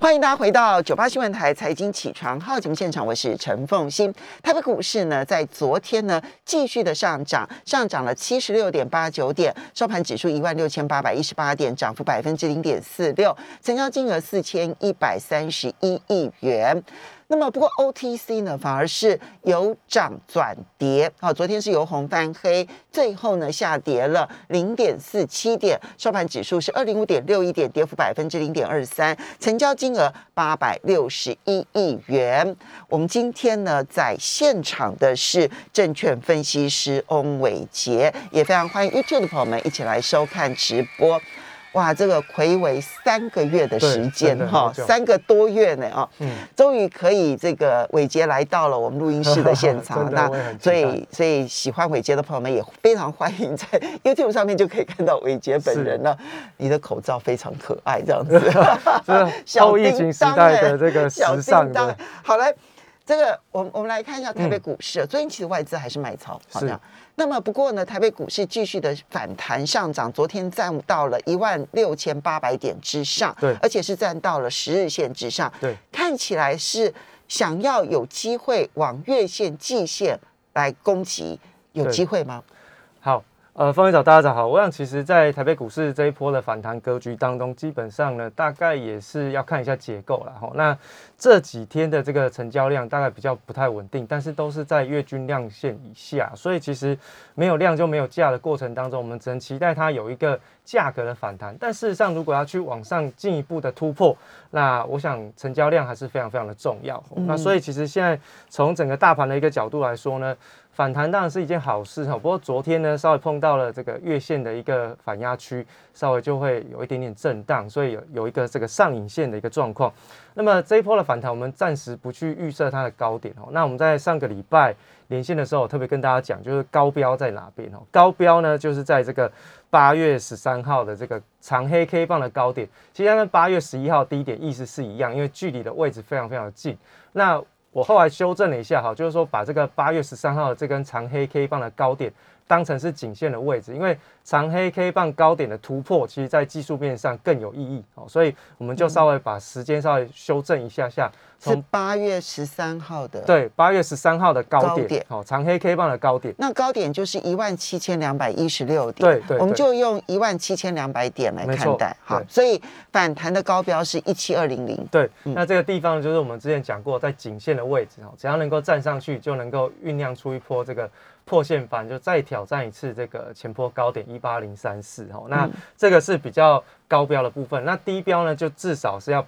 欢迎大家回到九八新闻台财经起床号节目现场，我是陈凤欣。台北股市呢，在昨天呢继续的上涨，上涨了七十六点八九点，收盘指数一万六千八百一十八点，涨幅百分之零点四六，成交金额四千一百三十一亿元。那么，不过 OTC 呢，反而是由涨转跌。好，昨天是由红翻黑，最后呢下跌了零点四七点，收盘指数是二零五点六一点，跌幅百分之零点二三，成交金额八百六十一亿元。我们今天呢在现场的是证券分析师翁伟杰，也非常欢迎 YouTube 的朋友们一起来收看直播。哇，这个魁为三个月的时间哈，三个多月呢啊，嗯，终于可以这个伟杰来到了我们录音室的现 场，那所以所以喜欢伟杰的朋友们也非常欢迎在 YouTube 上面就可以看到伟杰本人了。你的口罩非常可爱，这样子，小疫情时代的这个时尚的。好来，这个我们我们来看一下台北股市，最近其实外资还是买超，好的。那么不过呢，台北股市继续的反弹上涨，昨天站到了一万六千八百点之上，对，而且是站到了十日线之上，对，看起来是想要有机会往月线、季线来攻击，有机会吗？好。呃，方会早，大家早好。我想，其实，在台北股市这一波的反弹格局当中，基本上呢，大概也是要看一下结构了哈。那这几天的这个成交量大概比较不太稳定，但是都是在月均量线以下，所以其实没有量就没有价的过程当中，我们只能期待它有一个价格的反弹。但事实上，如果要去往上进一步的突破，那我想成交量还是非常非常的重要。那所以，其实现在从整个大盘的一个角度来说呢。反弹当然是一件好事哈，不过昨天呢稍微碰到了这个月线的一个反压区，稍微就会有一点点震荡，所以有有一个这个上影线的一个状况。那么这一波的反弹，我们暂时不去预设它的高点哦。那我们在上个礼拜连线的时候，特别跟大家讲，就是高标在哪边哦？高标呢就是在这个八月十三号的这个长黑 K 棒的高点，其实跟八月十一号低点意思是一样，因为距离的位置非常非常近。那我后来修正了一下哈，就是说把这个八月十三号的这根长黑 K 棒的高点当成是颈线的位置，因为长黑 K 棒高点的突破，其实在技术面上更有意义哦，所以我们就稍微把时间稍微修正一下下。从八月十三号的，对，八月十三号的高点，好，长黑 K 棒的高点，那高点就是一万七千两百一十六点，对对，我们就用一万七千两百点来看待，好，所以反弹的高标是一七二零零，对，那这个地方就是我们之前讲过，在颈线的位置，哈，只要能够站上去，就能够酝酿出一波这个破线反，就再挑战一次这个前坡高点一八零三四，哈，那这个是比较高标的部分，那低标呢，就至少是要。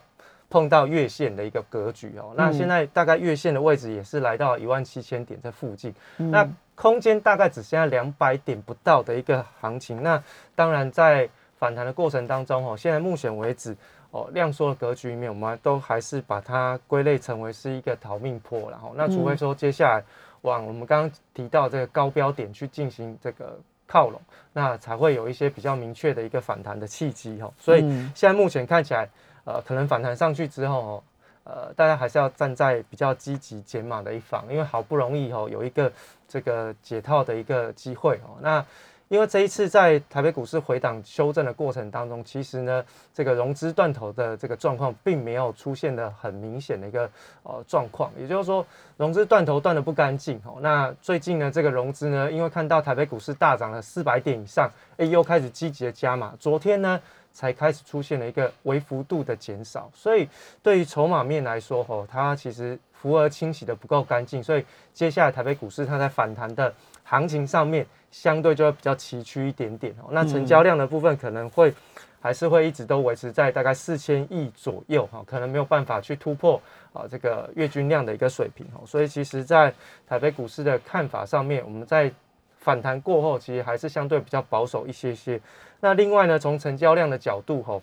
碰到月线的一个格局哦，那现在大概月线的位置也是来到一万七千点在附近，那空间大概只剩下两百点不到的一个行情。那当然在反弹的过程当中哦，现在目前为止哦量缩的格局里面，我们都还是把它归类成为是一个逃命坡，然后那除非说接下来往我们刚刚提到这个高标点去进行这个靠拢，那才会有一些比较明确的一个反弹的契机哈。所以现在目前看起来。呃，可能反弹上去之后，呃，大家还是要站在比较积极减码的一方，因为好不容易哦有一个这个解套的一个机会哦。那因为这一次在台北股市回档修正的过程当中，其实呢，这个融资断头的这个状况并没有出现的很明显的一个呃状况，也就是说融资断头断的不干净哦。那最近呢，这个融资呢，因为看到台北股市大涨了四百点以上，哎，又开始积极的加码。昨天呢？才开始出现了一个微幅度的减少，所以对于筹码面来说，吼，它其实浮额清洗的不够干净，所以接下来台北股市它在反弹的行情上面，相对就会比较崎岖一点点哦。那成交量的部分可能会还是会一直都维持在大概四千亿左右哈，可能没有办法去突破啊这个月均量的一个水平哦。所以其实，在台北股市的看法上面，我们在反弹过后，其实还是相对比较保守一些些。那另外呢，从成交量的角度吼，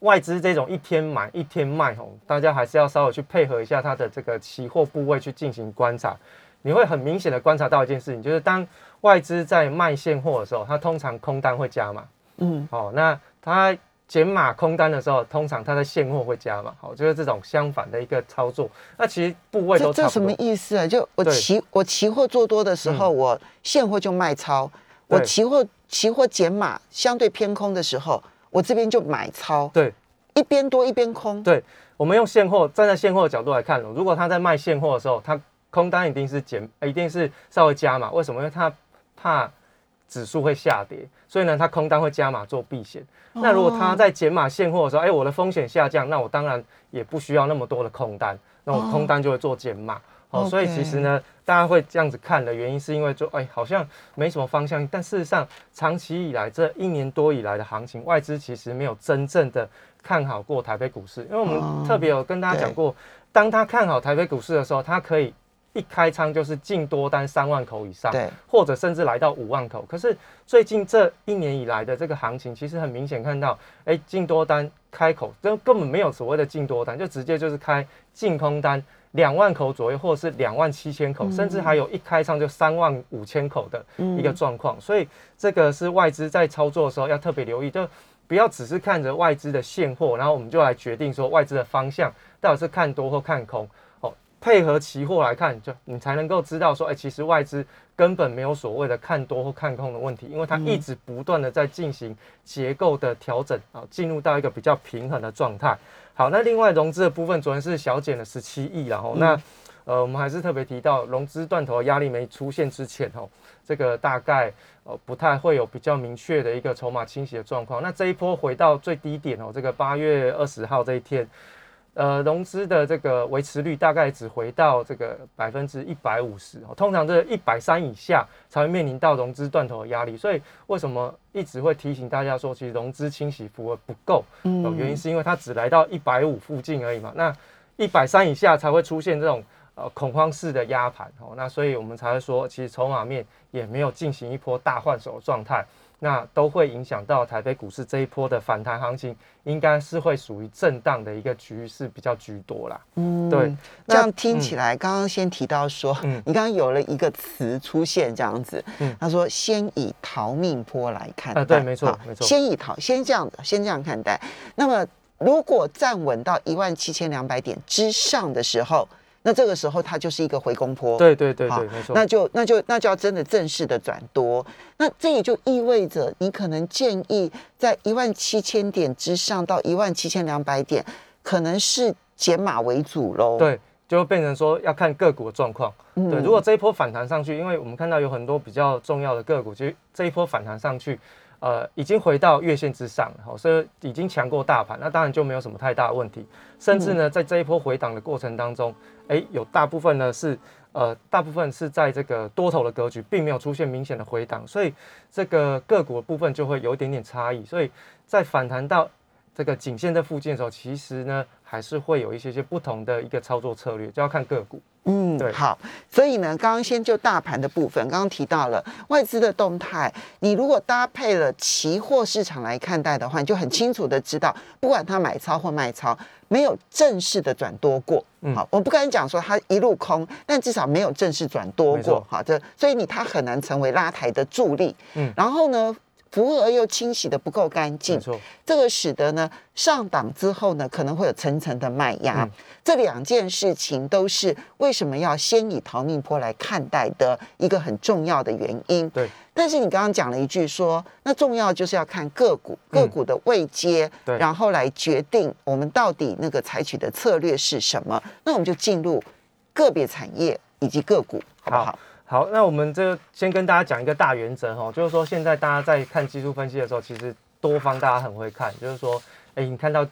外资这种一天买一天卖吼，大家还是要稍微去配合一下它的这个期货部位去进行观察。你会很明显的观察到一件事情，就是当外资在卖现货的时候，它通常空单会加码。嗯，哦，那它减码空单的时候，通常它的现货会加码。好，就是这种相反的一个操作。那其实部位都这什么意思啊？就我期我期货做多的时候，我现货就卖超。我期货期货减码相对偏空的时候，我这边就买超。对，一边多一边空。对，我们用现货站在现货的角度来看，如果他在卖现货的时候，他空单一定是减，一定是稍微加码。为什么？因为他怕指数会下跌，所以呢，他空单会加码做避险。那如果他在减码现货的时候，哎，我的风险下降，那我当然也不需要那么多的空单，那我空单就会做减码。哦，所以其实呢，大家会这样子看的原因，是因为就哎，好像没什么方向。但事实上，长期以来这一年多以来的行情，外资其实没有真正的看好过台北股市。因为我们特别有跟大家讲过，当他看好台北股市的时候，他可以一开仓就是净多单三万口以上，对，或者甚至来到五万口。可是最近这一年以来的这个行情，其实很明显看到，哎，净多单开口，根根本没有所谓的净多单，就直接就是开净空单。两万口左右，或者是两万七千口，甚至还有一开仓就三万五千口的一个状况，所以这个是外资在操作的时候要特别留意，就不要只是看着外资的现货，然后我们就来决定说外资的方向到底是看多或看空。哦，配合期货来看，就你才能够知道说，哎，其实外资根本没有所谓的看多或看空的问题，因为它一直不断的在进行结构的调整啊，进入到一个比较平衡的状态。好，那另外融资的部分昨天是小减了十七亿，然后那呃，我们还是特别提到融资断头压力没出现之前，哦，这个大概呃不太会有比较明确的一个筹码清洗的状况。那这一波回到最低点哦，这个八月二十号这一天。呃，融资的这个维持率大概只回到这个百分之一百五十哦，通常这一百三以下才会面临到融资断头的压力。所以为什么一直会提醒大家说，其实融资清洗幅额不够？嗯，原因是因为它只来到一百五附近而已嘛。那一百三以下才会出现这种呃恐慌式的压盘哦。那所以我们才会说，其实筹码面也没有进行一波大换手的状态。那都会影响到台北股市这一波的反弹行情，应该是会属于震荡的一个局势比较居多啦。嗯，对，这样听起来，刚刚先提到说，你刚刚有了一个词出现这样子，他说先以逃命坡来看待，对，没错，没错，先以逃，先这样子，先这样看待。那么如果站稳到一万七千两百点之上的时候。那这个时候它就是一个回攻坡，对对对对，没错。那就那就那就要真的正式的转多，那这也就意味着你可能建议在一万七千点之上到一万七千两百点，可能是减码为主喽。对，就变成说要看个股的状况。对，如果这一波反弹上去，因为我们看到有很多比较重要的个股，其实这一波反弹上去。呃，已经回到月线之上了，所以已经强过大盘，那当然就没有什么太大的问题。甚至呢，在这一波回档的过程当中，哎，有大部分呢是呃，大部分是在这个多头的格局，并没有出现明显的回档，所以这个个股的部分就会有一点点差异。所以在反弹到这个颈线的附近的时候，其实呢，还是会有一些些不同的一个操作策略，就要看个股。嗯，对，好，所以呢，刚刚先就大盘的部分，刚刚提到了外资的动态，你如果搭配了期货市场来看待的话，你就很清楚的知道，不管它买超或卖超，没有正式的转多过。嗯，好，我不敢讲说它一路空，但至少没有正式转多过。好，这所以你它很难成为拉抬的助力。嗯，然后呢？符合又清洗的不够干净，这个使得呢上档之后呢可能会有层层的卖压。这两件事情都是为什么要先以逃命坡来看待的一个很重要的原因。对，但是你刚刚讲了一句说，那重要就是要看个股个股的位阶，然后来决定我们到底那个采取的策略是什么。那我们就进入个别产业以及个股，好不好？好，好那我们这先跟大家讲一个大原则哈，就是说现在大家在看技术分析的时候，其实多方大家很会看，就是说，哎，你看到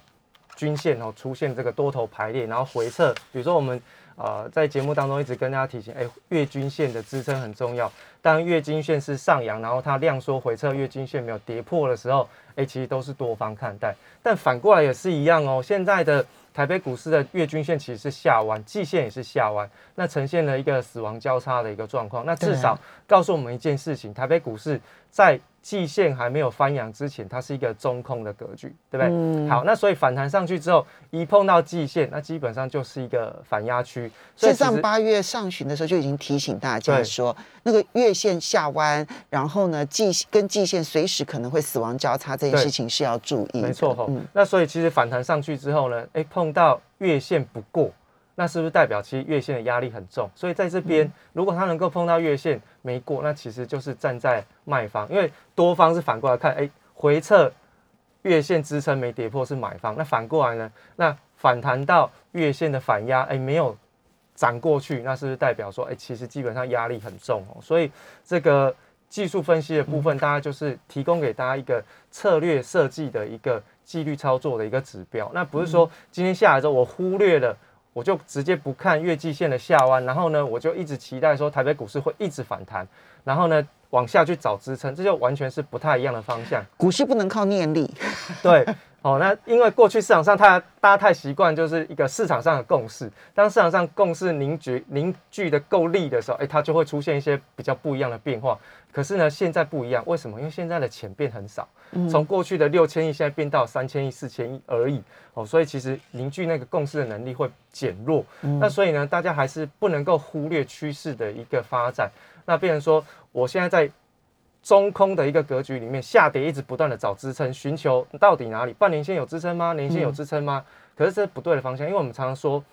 均线哦出现这个多头排列，然后回撤，比如说我们呃在节目当中一直跟大家提醒，哎，月均线的支撑很重要，当月均线是上扬，然后它量缩回撤，月均线没有跌破的时候，哎，其实都是多方看待，但反过来也是一样哦，现在的。台北股市的月均线其实是下弯，季线也是下弯，那呈现了一个死亡交叉的一个状况。那至少告诉我们一件事情：台北股市在。季线还没有翻阳之前，它是一个中空的格局，对不对？嗯。好，那所以反弹上去之后，一碰到季线，那基本上就是一个反压区。所以上八月上旬的时候就已经提醒大家说，那个月线下弯，然后呢季跟季线随时可能会死亡交叉，这件事情是要注意。没错哈。那所以其实反弹上去之后呢，哎，碰到月线不过。那是不是代表其实月线的压力很重？所以在这边，如果它能够碰到月线没过，那其实就是站在卖方，因为多方是反过来看，哎，回撤月线支撑没跌破是买方，那反过来呢？那反弹到月线的反压，哎，没有涨过去，那是不是代表说，哎，其实基本上压力很重哦？所以这个技术分析的部分，大家就是提供给大家一个策略设计的一个纪律操作的一个指标。那不是说今天下来之后，我忽略了，我就直接不看月季线的下弯，然后呢，我就一直期待说台北股市会一直反弹，然后呢？往下去找支撑，这就完全是不太一样的方向。股市不能靠念力，对，哦，那因为过去市场上，它大家太习惯就是一个市场上的共识，当市场上共识凝聚凝聚的够力的时候，哎，它就会出现一些比较不一样的变化。可是呢，现在不一样，为什么？因为现在的钱变很少，从过去的六千亿现在变到三千亿、四千亿而已，哦，所以其实凝聚那个共识的能力会减弱。那所以呢，大家还是不能够忽略趋势的一个发展。那变成说，我现在在中空的一个格局里面下跌，一直不断的找支撑，寻求到底哪里？半年线有支撑吗？年线有支撑吗？可是这是不对的方向，因为我们常常说，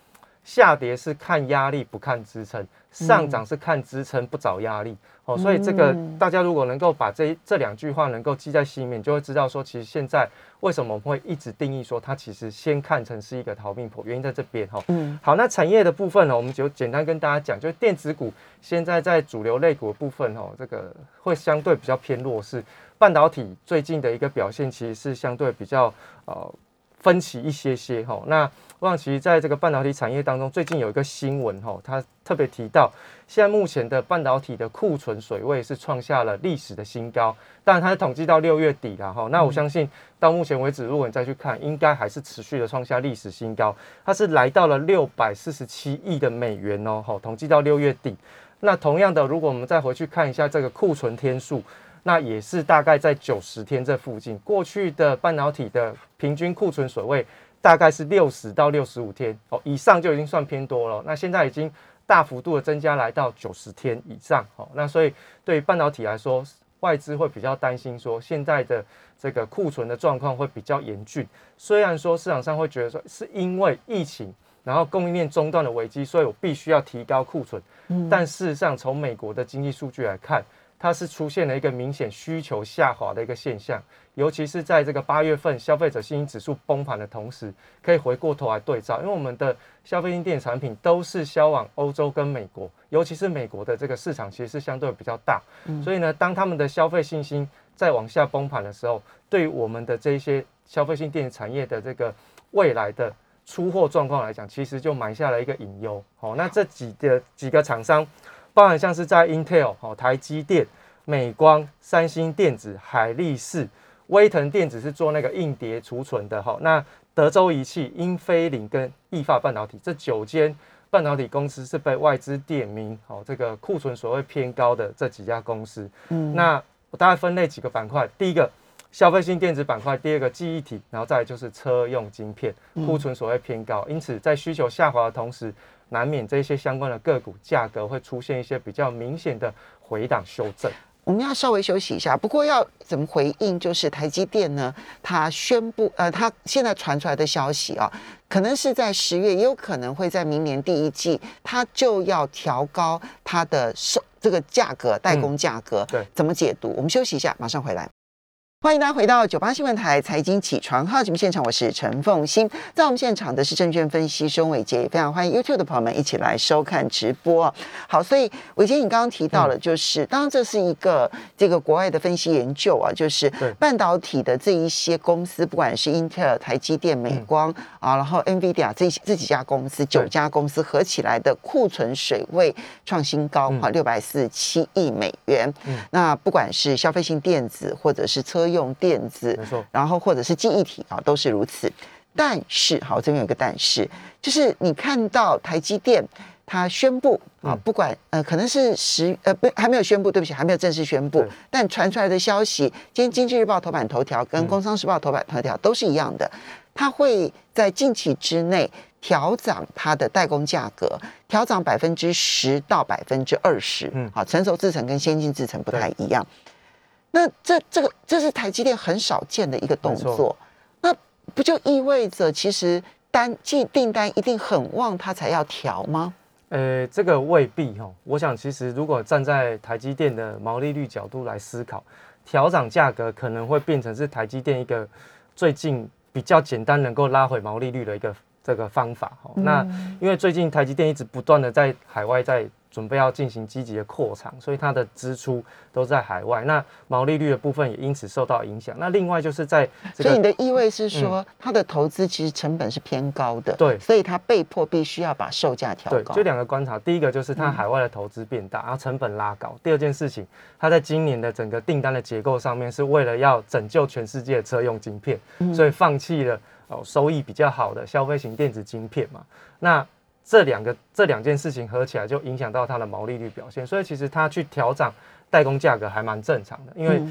下跌是看压力不看支撑，上涨是看支撑不找压力。哦，所以这个大家如果能够把这这两句话能够记在心里面，就会知道说，其实现在为什么我们会一直定义说它其实先看成是一个逃命坡，原因在这边哈。嗯，好，那产业的部分呢，我们就简单跟大家讲，就是电子股现在在主流类股的部分哦，这个会相对比较偏弱势，半导体最近的一个表现其实是相对比较呃分歧一些些哈。那望其实在这个半导体产业当中，最近有一个新闻哈，它特别提到，现在目前的半导体的库存水位是创下了历史的新高，当然它是统计到六月底了哈，那我相信到目前为止，如果你再去看，应该还是持续的创下历史新高，它是来到了六百四十七亿的美元哦，哈，统计到六月底，那同样的，如果我们再回去看一下这个库存天数，那也是大概在九十天这附近，过去的半导体的平均库存水位。大概是六十到六十五天哦，以上就已经算偏多了。那现在已经大幅度的增加，来到九十天以上哦。那所以对于半导体来说，外资会比较担心说，现在的这个库存的状况会比较严峻。虽然说市场上会觉得说，是因为疫情，然后供应链中断的危机，所以我必须要提高库存。嗯，但事实上从美国的经济数据来看，它是出现了一个明显需求下滑的一个现象。尤其是在这个八月份消费者信心指数崩盘的同时，可以回过头来对照，因为我们的消费性电子产品都是销往欧洲跟美国，尤其是美国的这个市场其实是相对比较大，所以呢，当他们的消费信心再往下崩盘的时候，对于我们的这些消费性电子产业的这个未来的出货状况来讲，其实就埋下了一个隐忧。好，那这几个几个厂商，包含像是在 Intel、好台积电、美光、三星电子、海力士。威腾电子是做那个硬碟储存的哈，那德州仪器、英飞凌跟易发半导体这九间半导体公司是被外资点名，好，这个库存所谓偏高的这几家公司。嗯，那我大概分类几个板块，第一个消费性电子板块，第二个记忆体，然后再就是车用晶片，库存所谓偏高，因此在需求下滑的同时，难免这些相关的个股价格会出现一些比较明显的回档修正。我们要稍微休息一下，不过要怎么回应？就是台积电呢，它宣布，呃，它现在传出来的消息啊，可能是在十月，也有可能会在明年第一季，它就要调高它的售这个价格，代工价格。对，怎么解读？我们休息一下，马上回来。欢迎大家回到九八新闻台财经起床号节目现场，我是陈凤欣，在我们现场的是证券分析师伟杰，也非常欢迎 YouTube 的朋友们一起来收看直播。好，所以伟杰，你刚刚提到了，就是当然这是一个这个国外的分析研究啊，就是半导体的这一些公司，不管是英特尔、台积电、美光啊，然后 NVIDIA 这这几家公司，九家公司合起来的库存水位创新高啊，六百四十七亿美元。那不管是消费性电子或者是车用电子，没错，然后或者是记忆体啊，都是如此。但是，好，这边有一个但是，就是你看到台积电它宣布啊，不管呃，可能是十呃不还没有宣布，对不起，还没有正式宣布，但传出来的消息，今天经济日报头版头条跟工商时报头版头条都是一样的，它会在近期之内调涨它的代工价格，调涨百分之十到百分之二十。嗯，好，成熟制程跟先进制程不太一样。那这这个这是台积电很少见的一个动作，那不就意味着其实单季订单一定很旺，它才要调吗？呃，这个未必哈。我想其实如果站在台积电的毛利率角度来思考，调涨价格可能会变成是台积电一个最近比较简单能够拉回毛利率的一个这个方法。哈，那因为最近台积电一直不断的在海外在准备要进行积极的扩厂，所以它的支出都在海外，那毛利率的部分也因此受到影响。那另外就是在，所以你的意味是说，它的投资其实成本是偏高的，对，所以它被迫必须要把售价调高。就两个观察，第一个就是它海外的投资变大，然后成本拉高；第二件事情，它在今年的整个订单的结构上面，是为了要拯救全世界的车用晶片，所以放弃了哦收益比较好的消费型电子晶片嘛。那这两个这两件事情合起来，就影响到它的毛利率表现。所以其实它去调涨代工价格还蛮正常的，因为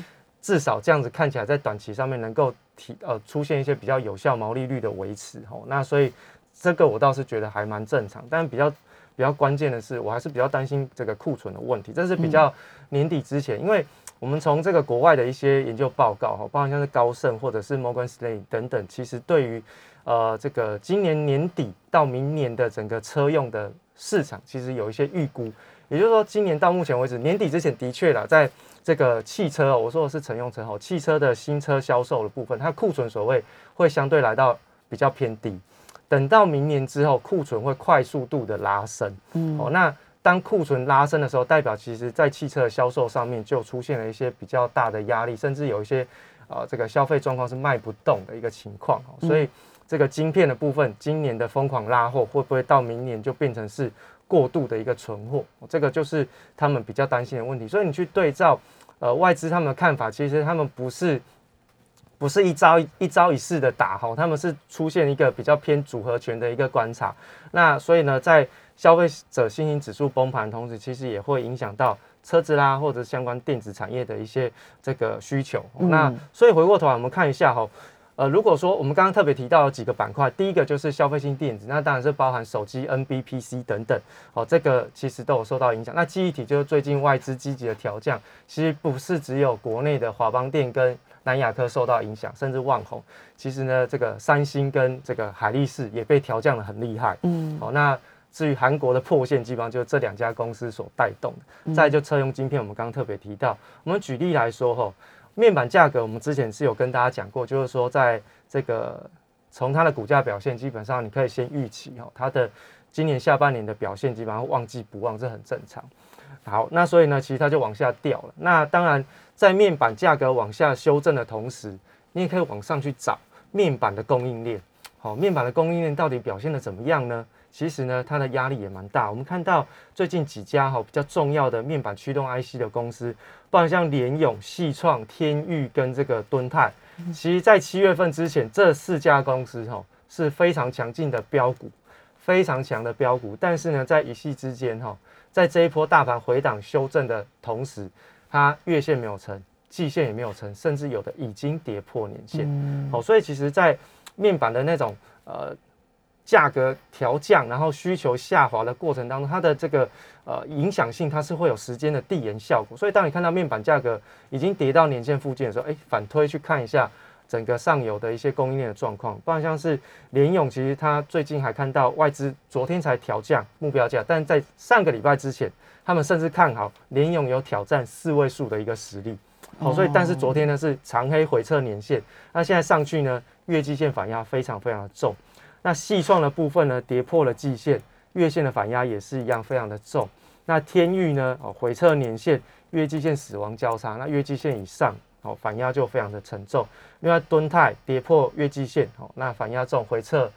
至少这样子看起来在短期上面能够提呃出现一些比较有效毛利率的维持吼。那所以这个我倒是觉得还蛮正常。但比较比较关键的是，我还是比较担心这个库存的问题。这是比较年底之前，因为我们从这个国外的一些研究报告哈，包括像是高盛或者是摩根斯 y 等等，其实对于呃，这个今年年底到明年的整个车用的市场，其实有一些预估。也就是说，今年到目前为止，年底之前的确啦，在这个汽车，我说的是乘用车哦，汽车的新车销售的部分，它库存所谓会相对来到比较偏低。等到明年之后，库存会快速度的拉升。嗯，哦，那当库存拉升的时候，代表其实在汽车的销售上面就出现了一些比较大的压力，甚至有一些呃这个消费状况是卖不动的一个情况。所以。这个晶片的部分，今年的疯狂拉货，会不会到明年就变成是过度的一个存货？这个就是他们比较担心的问题。所以你去对照，呃，外资他们的看法，其实他们不是不是一招一招一式的打哈，他们是出现一个比较偏组合拳的一个观察。那所以呢，在消费者信心指数崩盘同时，其实也会影响到车子啦，或者相关电子产业的一些这个需求。那所以回过头来，我们看一下哈。呃，如果说我们刚刚特别提到几个板块，第一个就是消费性电子，那当然是包含手机、NB、PC 等等，哦，这个其实都有受到影响。那记忆体就是最近外资积极的调降，其实不是只有国内的华邦电跟南亚科受到影响，甚至万宏，其实呢，这个三星跟这个海力士也被调降的很厉害。嗯，好，那至于韩国的破线，基本上就是这两家公司所带动的。再就车用晶片，我们刚刚特别提到，我们举例来说，吼。面板价格，我们之前是有跟大家讲过，就是说，在这个从它的股价表现，基本上你可以先预期哦，它的今年下半年的表现基本上旺季不旺，这很正常。好，那所以呢，其实它就往下掉了。那当然，在面板价格往下修正的同时，你也可以往上去找面板的供应链。好，面板的供应链到底表现的怎么样呢？其实呢，它的压力也蛮大。我们看到最近几家哈比较重要的面板驱动 IC 的公司，包括像联咏、细创、天域跟这个敦泰，其实在七月份之前，这四家公司哈是非常强劲的标股，非常强的标股。但是呢，在一夕之间哈，在这一波大盘回档修正的同时，它月线没有成，季线也没有成，甚至有的已经跌破年线。好，所以其实，在面板的那种呃。价格调降，然后需求下滑的过程当中，它的这个呃影响性，它是会有时间的递延效果。所以，当你看到面板价格已经跌到年线附近的时候，哎，反推去看一下整个上游的一些供应链的状况。不然像是联咏，其实它最近还看到外资昨天才调降目标价，但在上个礼拜之前，他们甚至看好联咏有挑战四位数的一个实力。好，所以但是昨天呢是长黑回撤年线，那现在上去呢，月季线反压非常非常的重。那细创的部分呢，跌破了季线，月线的反压也是一样，非常的重。那天域呢，哦，回撤年线，月季线死亡交叉，那月季线以上，哦，反压就非常的沉重。另外，敦泰跌破月季线，哦，那反压重，回撤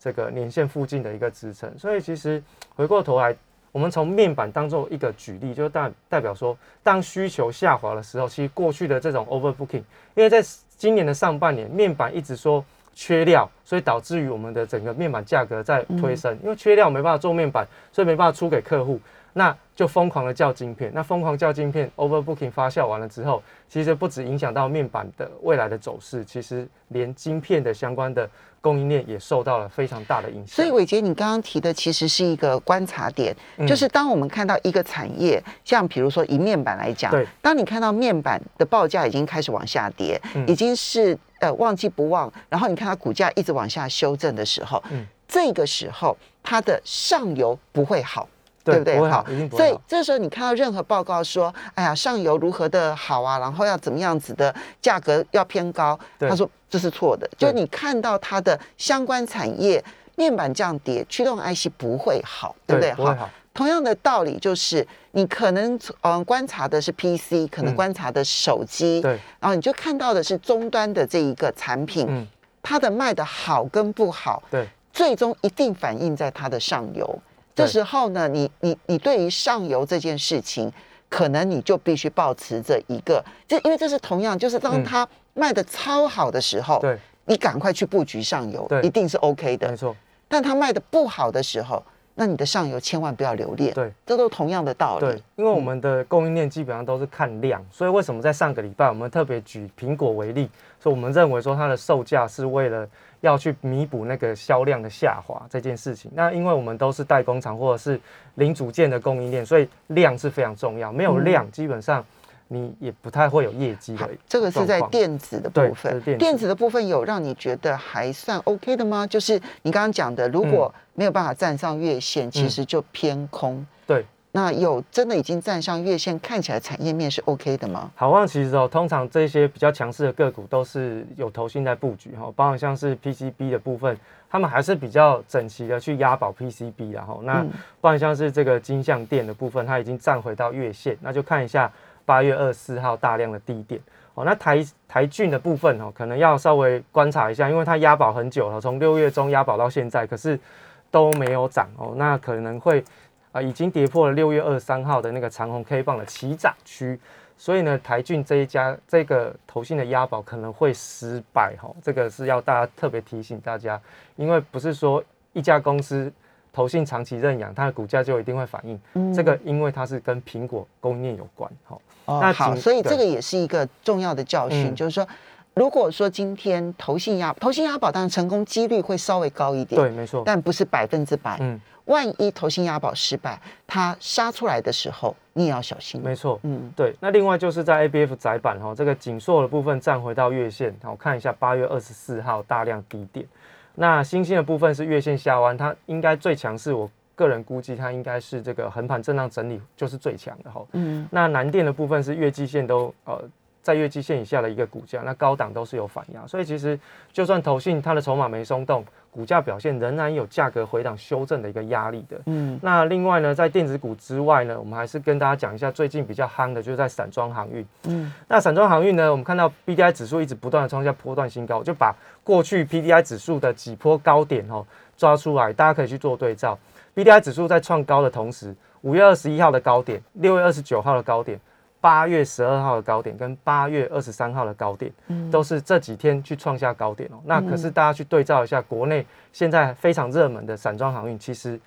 这个年线附近的一个支撑。所以其实回过头来，我们从面板当做一个举例，就代代表说，当需求下滑的时候，其实过去的这种 overbooking，因为在今年的上半年，面板一直说。缺料，所以导致于我们的整个面板价格在推升，因为缺料没办法做面板，所以没办法出给客户，那就疯狂的叫晶片。那疯狂叫晶片，overbooking 发酵完了之后，其实不止影响到面板的未来的走势，其实连晶片的相关的供应链也受到了非常大的影响。所以伟杰，你刚刚提的其实是一个观察点，就是当我们看到一个产业，像比如说以面板来讲，对，当你看到面板的报价已经开始往下跌，已经是。呃，旺季不旺，然后你看它股价一直往下修正的时候，嗯，这个时候它的上游不会好，对不对？不好，所以这时候你看到任何报告说，哎呀，上游如何的好啊，然后要怎么样子的价格要偏高，他说这是错的。就你看到它的相关产业面板这样跌，驱动 IC 不会好，对不对？好，同样的道理就是，你可能嗯、呃观察的是 PC，可能嗯观察的是手机，对，然后你就看到的是终端的这一个产品，嗯，它的卖的好跟不好，对，最终一定反映在它的上游。这对时候呢，你你你对于上游这件事情，可能你就必须保持着一个，这因为这是同样，就是当嗯它卖的超好的时候，对，你赶快去布局上游，对一定是 OK 的没。错，但它卖的不好的时候，那你的上游千万不要留恋。对，这都同样的道理。对，因为我们的供应链基本上都是看量，所以为什么在上个礼拜我们特别举苹果为例，所以我们认为说它的售价是为了要去弥补那个销量的下滑这件事情。那因为我们都是代工厂或者是零组件的供应链，所以量是非常重要，没有嗯量基本上你也不太会有业绩这个是在电子的部分。电子电子的部分有让你觉得还算 OK 的吗？就是你刚刚讲的，如果没有办法站上月线，其实就偏空。对，那有真的已经站上月线，看起来产业面是 OK 的吗？好望其实哦，通常这些比较强势的个股都是有投信在布局哈，包括像是 PCB 的部分，他们还是比较整齐的去押宝 PCB 然后那嗯包含像是这个金相电的部分，它已经站回到月线，那就看一下八月二十四号大量的低点哦。那台台骏的部分哦，可能要稍微观察一下，因为它押宝很久了，从六月中押宝到现在，可是都没有涨哦，那可能会啊、已经跌破了六月二十三号的那个长红 K 棒的起涨区。所以呢，台骏这一家这个投信的押宝可能会失败哈，这个是要大家特别提醒大家，因为不是说一家公司投信长期认养，它的股价就一定会反应。嗯这个因为它是跟苹果供应链有关哈。哦好，所以对这个也是一个重要的教训，嗯就是说，如果说今天投信押投信押宝，当然成功几率会稍微高一点，对，没错。但不是百分之百。嗯，万一投信押宝失败，它杀出来的时候，你也要小心。没错。嗯，对，那另外就是在 ABF 窄板哈，这个紧缩的部分站回到月线，好看一下八月二十四号大量低点。那星星的部分是月线下弯，它应该最强势，我个人估计它应该是这个横盘震荡整理就是最强的哈。嗯，那南电的部分是月季线都呃在月季线以下的一个股价，那高档都是有反压，所以其实就算投信它的筹码没松动，股价表现仍然有价格回档修正的一个压力的。嗯，那另外呢，在电子股之外呢，我们还是跟大家讲一下最近比较夯的，就是在散装航运。嗯，那散装航运呢，我们看到 B D I 指数一直不断的创下波段新高，就把过去 P D I 指数的几波高点哦抓出来，大家可以去做对照。B D I 指数在创高的同时，五月二十一号的高点、六月二十九号的高点、八月十二号的高点跟八月二十三号的高点，都是这几天去创下高点哦。那可是大家去对照一下，国内现在非常热门的散装航运，其实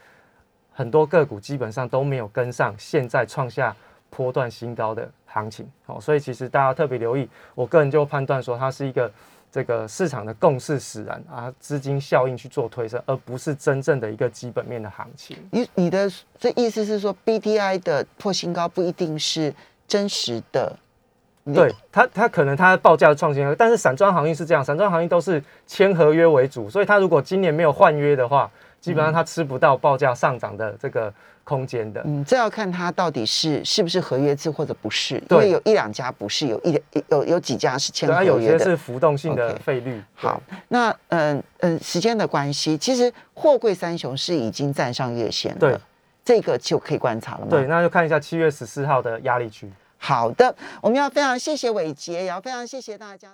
很多个股基本上都没有跟上现在创下波段新高的行情，哦、所以其实大家特别留意，我个人就判断说它是一个这个市场的共识使然啊，资金效应去做推升，而不是真正的一个基本面的行情。你你的这意思是说，B D I 的破新高不一定是真实的。你对它，它可能它的报价的创新，但是散装行业是这样，散装行业都是签合约为主，所以它如果今年没有换约的话，基本上它吃不到报价上涨的这个空间的。嗯，这要看它到底是是不是合约制或者不是，因对为有一两家不是，有一有有几家是签，合约的。些是浮动性的费率。好，那嗯嗯，时间的关系，其实货柜三雄是已经站上月线了，对，这个就可以观察了吗？对，那就看一下七月十四号的压力区。好的，我们要非常谢谢伟杰，也要非常谢谢大家。